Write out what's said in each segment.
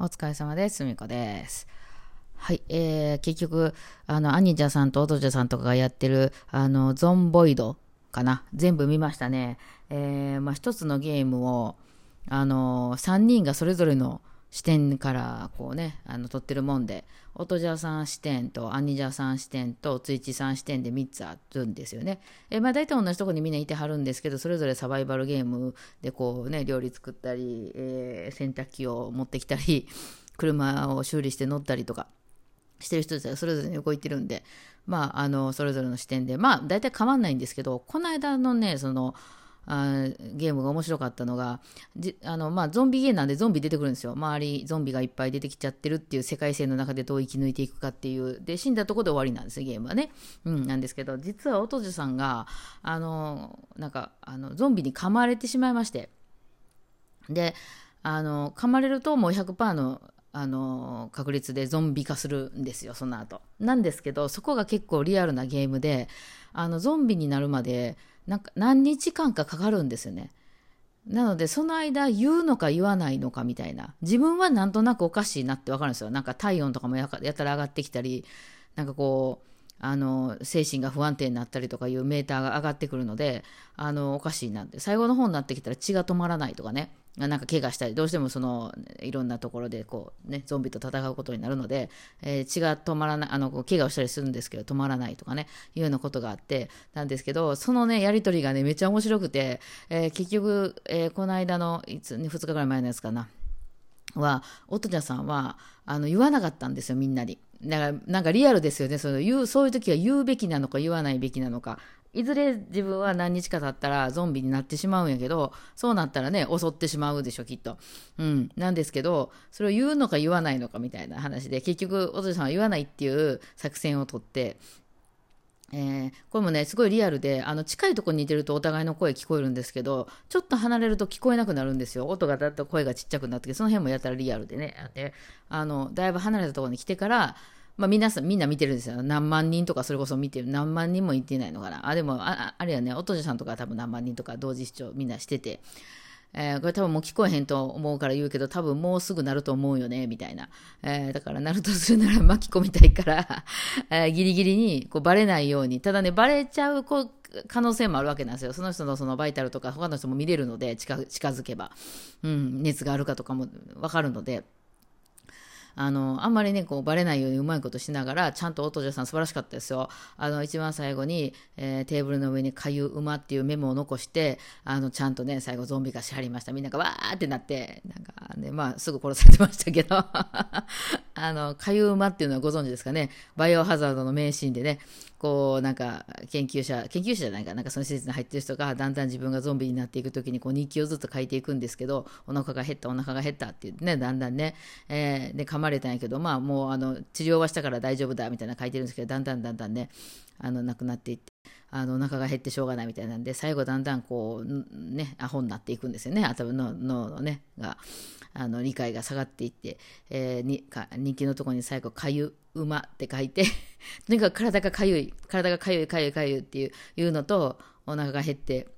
お疲れ様です。すみこです。はい、えー、結局、あの、アニジャさんとオトジャさんとかがやってる、あの、ゾンボイドかな？全部見ましたね。えー、まあ、一つのゲームを、あの、3人がそれぞれの視点から、こうね、あの、撮ってるもんで、オトジャさん視点と、アニジャさん視点と、ツイッチさん視点で3つあるんですよね。えまあ、大体同じとこにみんないてはるんですけど、それぞれサバイバルゲームで、こうね、料理作ったり、えー洗濯機を持ってきたり、車を修理して乗ったりとかしてる人たちがそれぞれに動いてるんで、まあ、あの、それぞれの視点で、まあ、大体変わんないんですけど、この間のね、その、あゲームが面白かったのが、あの、まあ、ゾンビゲーなんでゾンビ出てくるんですよ。周り、ゾンビがいっぱい出てきちゃってるっていう世界線の中でどう生き抜いていくかっていう。で、死んだとこで終わりなんですよ、ゲームはね。うん、なんですけど、実は、オトジュさんが、あの、なんか、あの、ゾンビに噛まれてしまいまして。で、あの、噛まれるともう100%の、あの、確率でゾンビ化するんですよ、その後。なんですけど、そこが結構リアルなゲームで、あの、ゾンビになるまで、なんか何日間かかかるんですよね。なので、その間言うのか言わないのかみたいな。自分はなんとなくおかしいなってわかるんですよ。なんか体温とかもやかやたら上がってきたり、なんかこう、あの、精神が不安定になったりとかいうメーターが上がってくるので、あの、おかしいなって。最後の方になってきたら血が止まらないとかね。なんか怪我したり、どうしてもその、いろんなところでこう、ね、ゾンビと戦うことになるので、えー血が止まらない、あの、こう怪我をしたりするんですけど、止まらないとかね、いうようなことがあって、なんですけど、そのね、やりとりがね、めっちゃ面白くて、えー結局、えーこの間の、いつ、2日ぐらい前のやつかな。は、オトジャさんは、あの、言わなかったんですよ、みんなに。だから、なんかリアルですよね。その言う、そういう時は言うべきなのか言わないべきなのか。いずれ自分は何日か経ったらゾンビになってしまうんやけど、そうなったらね、襲ってしまうでしょ、きっと。うん。なんですけど、それを言うのか言わないのかみたいな話で、結局、オトジャさんは言わないっていう作戦を取って、えーこれもね、すごいリアルで、あの、近いところにいてるとお互いの声聞こえるんですけど、ちょっと離れると聞こえなくなるんですよ。音がだっと声がちっちゃくなってきて、その辺もやたらリアルでね。で、あの、だいぶ離れたところに来てから、まあ皆さん、みんな見てるんですよ。何万人とかそれこそ見てる。何万人もいってないのかな。あ、でも、あああれやね、おとじさんとか多分何万人とか同時視聴みんなしてて、えーこれ多分もう聞こえへんと思うから言うけど、多分もうすぐなると思うよね、みたいな。えーだからなるとするなら巻き込みたいから、えーギリギリにこうバレないように。ただね、バレちゃうこう可能性もあるわけなんですよ。その人のそのバイタルとか他の人も見れるので、近近づけば。うん、熱があるかとかもわかるので。あの、あんまりね、こう、バレないようにうまいことしながら、ちゃんとオトジャさん素晴らしかったですよ。あの、一番最後に、えーテーブルの上にかゆ馬っていうメモを残して、あの、ちゃんとね、最後ゾンビがしはりました。みんながわーってなって、なんかね、まあ、すぐ殺されてましたけど、あの、かゆう馬っていうのはご存知ですかね？バイオハザードの名シーンでね、こう、なんか、研究者、研究者じゃないか、なんかその施設に入ってる人が、だんだん自分がゾンビになっていくときに、こう、日記をずっと書いていくんですけど、お腹が減った、お腹が減ったってってね、だんだんね、えーで、噛まれたんやけど、まあ、もう、あの、治療はしたから大丈夫だ、みたいな書いてるんですけど、だんだんだんだんね、あの、亡くなっていって、あの、お腹が減ってしょうがないみたいなんで、最後だんだんこう、ね、アホになっていくんですよね、頭の脳のね、が、あの、理解が下がっていって、えーに、か人気のとこに最後、かゆ、馬って書いて、とにかく体がかゆい、体がかゆい、かゆい、かゆいっていういうのと、お腹が減って、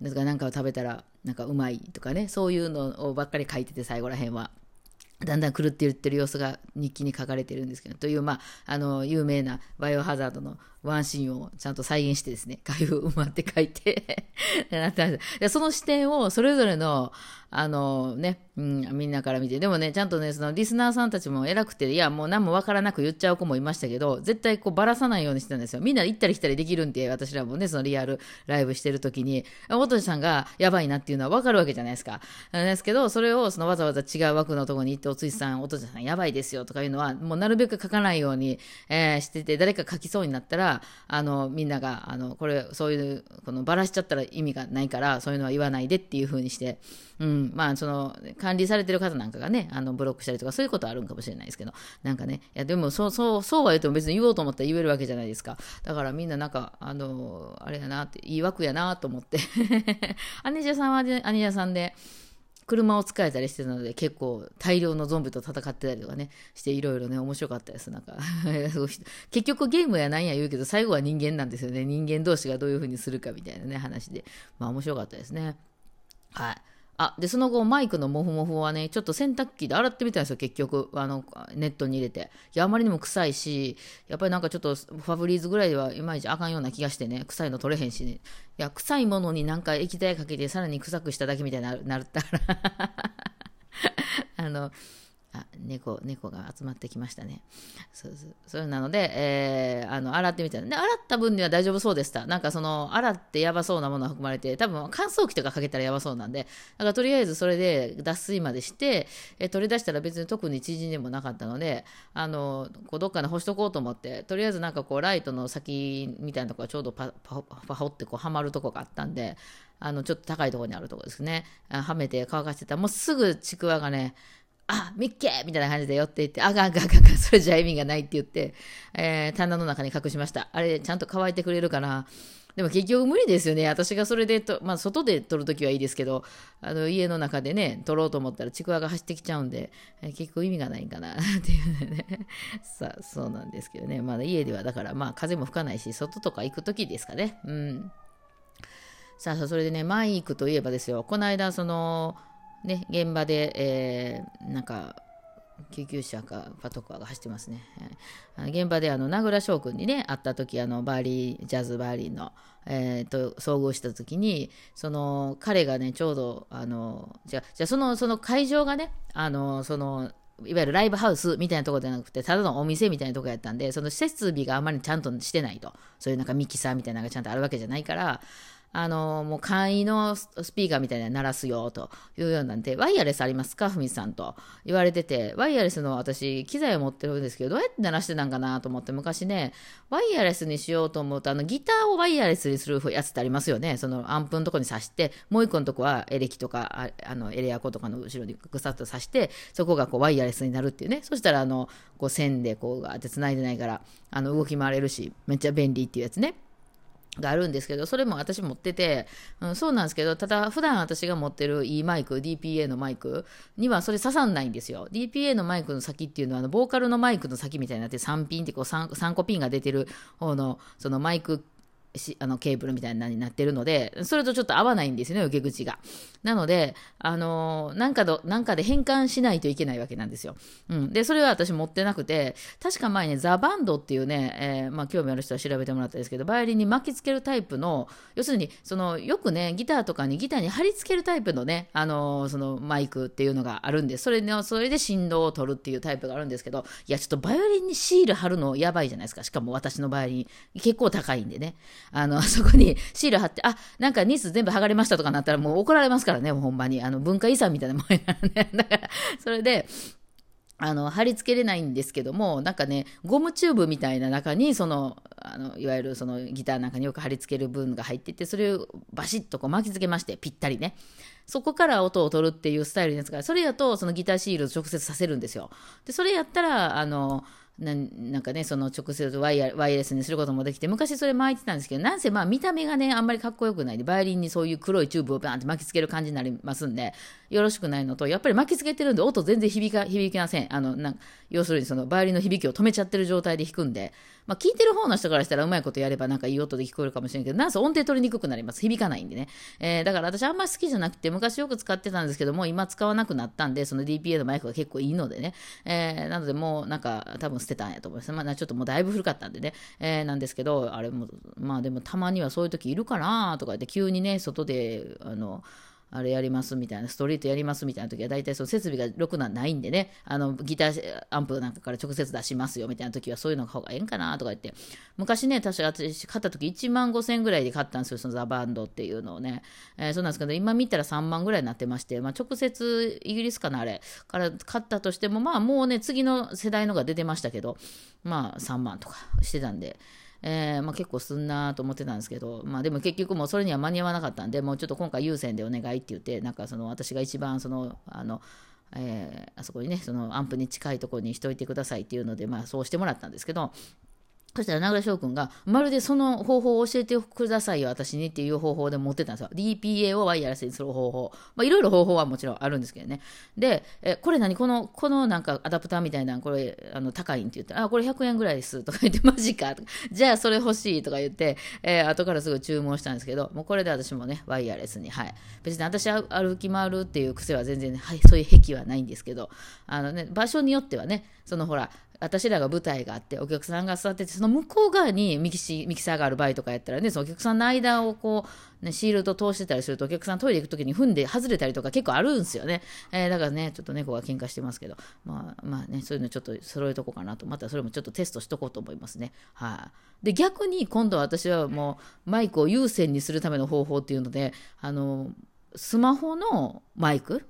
なんか何かを食べたら、なんかうまいとかね、そういうのをばっかり書いてて、最後らへんは。だんだん狂って言ってる様子が日記に書かれてるんですけど、という、まあ、あの、有名なバイオハザードのワンシーンをちゃんと再現してですね、かゆう馬って書いて なったんですでその視点をそれぞれの、あのね、うん、みんなから見て、でもね、ちゃんとね、そのリスナーさんたちも偉くて、いや、もう何もわからなく言っちゃう子もいましたけど、絶対こうばらさないようにしてたんですよ。みんな行ったり来たりできるんで、私らもね、そのリアルライブしてる時に、おとしさんがやばいなっていうのはわかるわけじゃないですか。なんですけど、それをそのわざわざ違う枠のところに行って、おついさん、おとしさんやばいですよとかいうのは、もうなるべく書かないように、えーしてて、誰か書きそうになったら、あの、みんなが、あの、これ、そういう、このばらしちゃったら意味がないから、そういうのは言わないでっていう風にして、うん、まあ、その、管理されてる方なんかがね、あの、ブロックしたりとか、そういうことあるんかもしれないですけど、なんかね、いや、でも、そう、そう、そうは言っても別に言おうと思ったら言えるわけじゃないですか。だからみんななんか、あの、あれやなって、いい枠やなと思って。アニジャさんはアニジャさんで、車を使えたりしてたので結構大量のゾンビと戦ってたりとかねしていろいろね面白かったです。なんか 結局ゲームやなんや言うけど最後は人間なんですよね。人間同士がどういう風にするかみたいなね話で。まあ面白かったですね。はい。あ、で、その後、マイクのモフモフはね、ちょっと洗濯機で洗ってみたんですよ、結局。あの、ネットに入れて。いや、あまりにも臭いし、やっぱりなんかちょっと、ファブリーズぐらいではいまいちあかんような気がしてね、臭いの取れへんしね。いや、臭いものになんか液体かけて、さらに臭くしただけみたいになるったら あの、猫猫が集まってきましたね。そうそう。それなので、えー、あの洗ってみたで洗った分には大丈夫そうでした。なんかその洗ってやばそうなものが含まれて多分乾燥機とかかけたらやばそうなんで。だからとりあえずそれで脱水までして、えー、取り出したら別に特に縮んでもなかったのであのこうどっかで干しとこうと思ってとりあえずなんかこうライトの先みたいなところがちょうどパパパホってこうはまるとこがあったんであのちょっと高いところにあるところですね。はめて乾かしてた。らもうすぐちくわがねあ、ミッケーみたいな感じで寄っていって、あがんがんがんがん、それじゃ意味がないって言って、えー、棚の中に隠しました。あれ、ちゃんと乾いてくれるかな。でも結局無理ですよね。私がそれでと、まあ、外で撮るときはいいですけど、あの、家の中でね、撮ろうと思ったらちくわが走ってきちゃうんで、えー、結構意味がないんかな、っていうね。さあ、そうなんですけどね。まだ家では、だから、まあ、風も吹かないし、外とか行くときですかね。うん。さあ、それでね、マイクといえばですよ、この間、その、ね、現場で、えー、なんか、救急車かパトカーが走ってますね。現場であの名倉翔君にね会った時あのバーリージャズバーリーの、えー、と遭遇した時にその彼がねちょうどあのじゃじゃそのその会場がねあのそのいわゆるライブハウスみたいなとこじゃなくて、ただのお店みたいなとこやったんで、その設備があまりちゃんとしてないと。そういうなんかミキサーみたいなのがちゃんとあるわけじゃないから、あの、もう簡易のスピーカーみたいな鳴らすよというようなんで、ワイヤレスありますか？ふみさんと言われてて、ワイヤレスの私、機材を持ってるんですけど、どうやって鳴らしてたんかなと思って、昔ね、ワイヤレスにしようと思うと、あの、ギターをワイヤレスにするやつってありますよね。そのアンプのとこに挿して、もう一個のとこはエレキとか、ああのエレアコとかの後ろにぐさっと挿して、そこがこうワイヤレスになるっていうね。そしたら、あの、こう線でこうガーって繋いでないから、あの、動き回れるし、めっちゃ便利っていうやつね。があるんですけど、それも私持ってて、うん、そうなんですけど、ただ普段私が持ってる E マイク、DPA のマイクにはそれ刺さんないんですよ。DPA のマイクの先っていうのは、あのボーカルのマイクの先みたいになって3ピンってこう 3, 3個ピンが出てる方の、そのマイクあのケーブルみたいなになってるので、それとちょっと合わないんですよね、受け口が。なので、あのー、なんかど、なんかで変換しないといけないわけなんですよ。うん。で、それは私持ってなくて、確か前ね、ザ・バンドっていうね、えー、まあ、興味ある人は調べてもらったんですけど、バイオリンに巻きつけるタイプの、要するに、その、よくね、ギターとかにギターに貼り付けるタイプのね、あのー、そのマイクっていうのがあるんで、それの、それで振動を取るっていうタイプがあるんですけど、いや、ちょっとバイオリンにシール貼るのやばいじゃないですか。しかも私のバイオリン、結構高いんでね。あの、そこにシール貼って、あ、なんかニス全部剥がれましたとかなったらもう怒られますからね、ほんまに。あの、文化遺産みたいなもんやからね。だから、それで、あの、貼り付けれないんですけども、なんかね、ゴムチューブみたいな中に、その、あの、いわゆるそのギターなんかによく貼り付ける分が入ってて、それをバシッとこう巻き付けまして、ぴったりね。そこから音を取るっていうスタイルですから、それやと、そのギターシールドを直接させるんですよ。で、それやったら、あの、ななんかね、その直接ワイヤワイヤレスにすることもできて、昔それ巻いてたんですけど、なんせまあ見た目がね、あんまりかっこよくないで、バイオリンにそういう黒いチューブをバーンって巻きつける感じになりますんで、よろしくないのと、やっぱり巻きつけてるんで、音全然響か響きません。あのなん要するにそのバイオリンの響きを止めちゃってる状態で弾くんで、まあ、聞いてる方の人からしたらうまいことやればなんかいい音で聞こえるかもしれんけど、なんせ音程取りにくくなります。響かないんでね。えー、だから私あんまり好きじゃなくて、昔よく使ってたんですけども、今使わなくなったんで、その DPA のマイクが結構いいのでね。えー、なのでもうなんか多分捨てたんやと思います。まあ、ちょっともうだいぶ古かったんでね。えー、なんですけど、あれも、まあでもたまにはそういう時いるかなとか言って急にね、外で、あの、あれやりますみたいな、ストリートやりますみたいな時は、大体その設備がろくなないんでね、あの、ギターアンプなんかから直接出しますよみたいな時は、そういうのが方がええんかなとか言って、昔ね、確か私買った時1万5千ぐらいで買ったんですよ、そのザ・バンドっていうのをね。えー、そうなんですけど、今見たら3万ぐらいになってまして、まあ、直接イギリスかな、あれ、から買ったとしても、まあもうね、次の世代のが出てましたけど、まあ3万とかしてたんで、えー、まあ、結構すんなと思ってたんですけど、まあ、でも結局もうそれには間に合わなかったんで、もうちょっと今回優先でお願いって言って、なんかその私が一番その、あの、えー、あそこにね、そのアンプに近いところにしといてくださいっていうので、まあそうしてもらったんですけど、そしたら名倉翔君が、まるでその方法を教えてくださいよ、私にっていう方法で持ってたんですよ。DPA をワイヤレスにする方法。まあ、いろいろ方法はもちろんあるんですけどね。で、え、これ何？この、このなんかアダプターみたいな、これ、あの、高いんって言ったら、あ、これ100円ぐらいですとか言って、マジかとか、じゃあそれ欲しいとか言って、えー、後からすぐ注文したんですけど、もうこれで私もね、ワイヤレスに、はい。別に私歩き回るっていう癖は全然ね、はい、そういう癖はないんですけど、あのね、場所によってはね、そのほら、私らが舞台があってお客さんが座っててその向こう側にミキシミキサーがある場合とかやったらねそのお客さんの間をこう、ね、シールド通してたりするとお客さんトイレ行く時に踏んで外れたりとか結構あるんですよね、えー、だからねちょっと猫が喧嘩してますけど。まあまあねそういうのちょっと揃えとこうかなと。またそれもちょっとテストしとこうと思いますね。はい、あ、で逆に今度は私はもうマイクを優先にするための方法っていうのであのスマホのマイク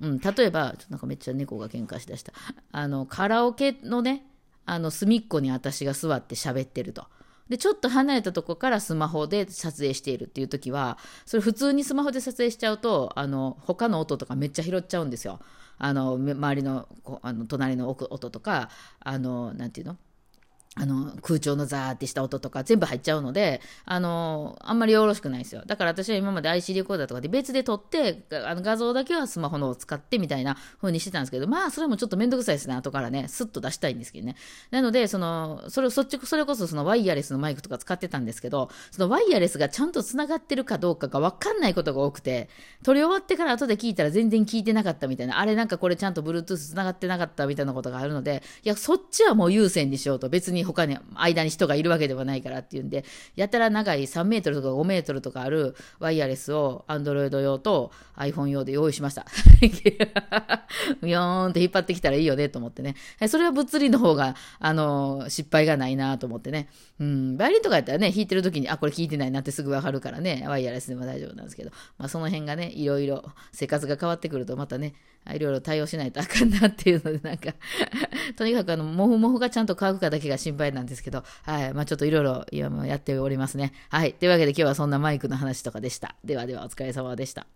うん、例えば、ちょっとなんかめっちゃ猫が喧嘩しだした。あの、カラオケのね、あの隅っこに私が座って喋ってると。で、ちょっと離れたとこからスマホで撮影しているっていう時は、それ普通にスマホで撮影しちゃうと、あの、他の音とかめっちゃ拾っちゃうんですよ。あの、周りの、あの隣の音とか、あの、なんていうの？あの、空調のザーってした音とか全部入っちゃうので、あの、あんまりよろしくないですよ。だから私は今まで IC レコーダーとかで別で撮って、あの画像だけはスマホのを使ってみたいな風にしてたんですけど、まあ、それもちょっとめんどくさいですね。後からね、スッと出したいんですけどね。なので、その、それをそっち、それこそそのワイヤレスのマイクとか使ってたんですけど、そのワイヤレスがちゃんと繋がってるかどうかがわかんないことが多くて、撮り終わってから後で聞いたら全然聞いてなかったみたいな、あれなんかこれちゃんと Bluetooth 繋がってなかったみたいなことがあるので、いや、そっちはもう優先にしようと、別に他に間に人がいるわけではないからっていうんで、やたら長い3メートルとか5メートルとかあるワイヤレスを Android 用と iPhone 用で用意しました。ビ ヨーンって引っ張ってきたらいいよねと思ってね。それは物理の方が、あの、失敗がないなと思ってね。うん、バイオリンとかやったらね、弾いてる時に、あ、これ弾いてないなってすぐわかるからね、ワイヤレスでも大丈夫なんですけど、まあその辺がね、いろいろ生活が変わってくるとまたね、いろいろ対応しないとあかんなっていうので、なんか とにかくあの、もふもふがちゃんと乾くかだけが心心配なんですけど、はい。まあちょっといろいろ今もやっておりますね。はい。というわけで今日はそんなマイクの話とかでした。ではではお疲れ様でした。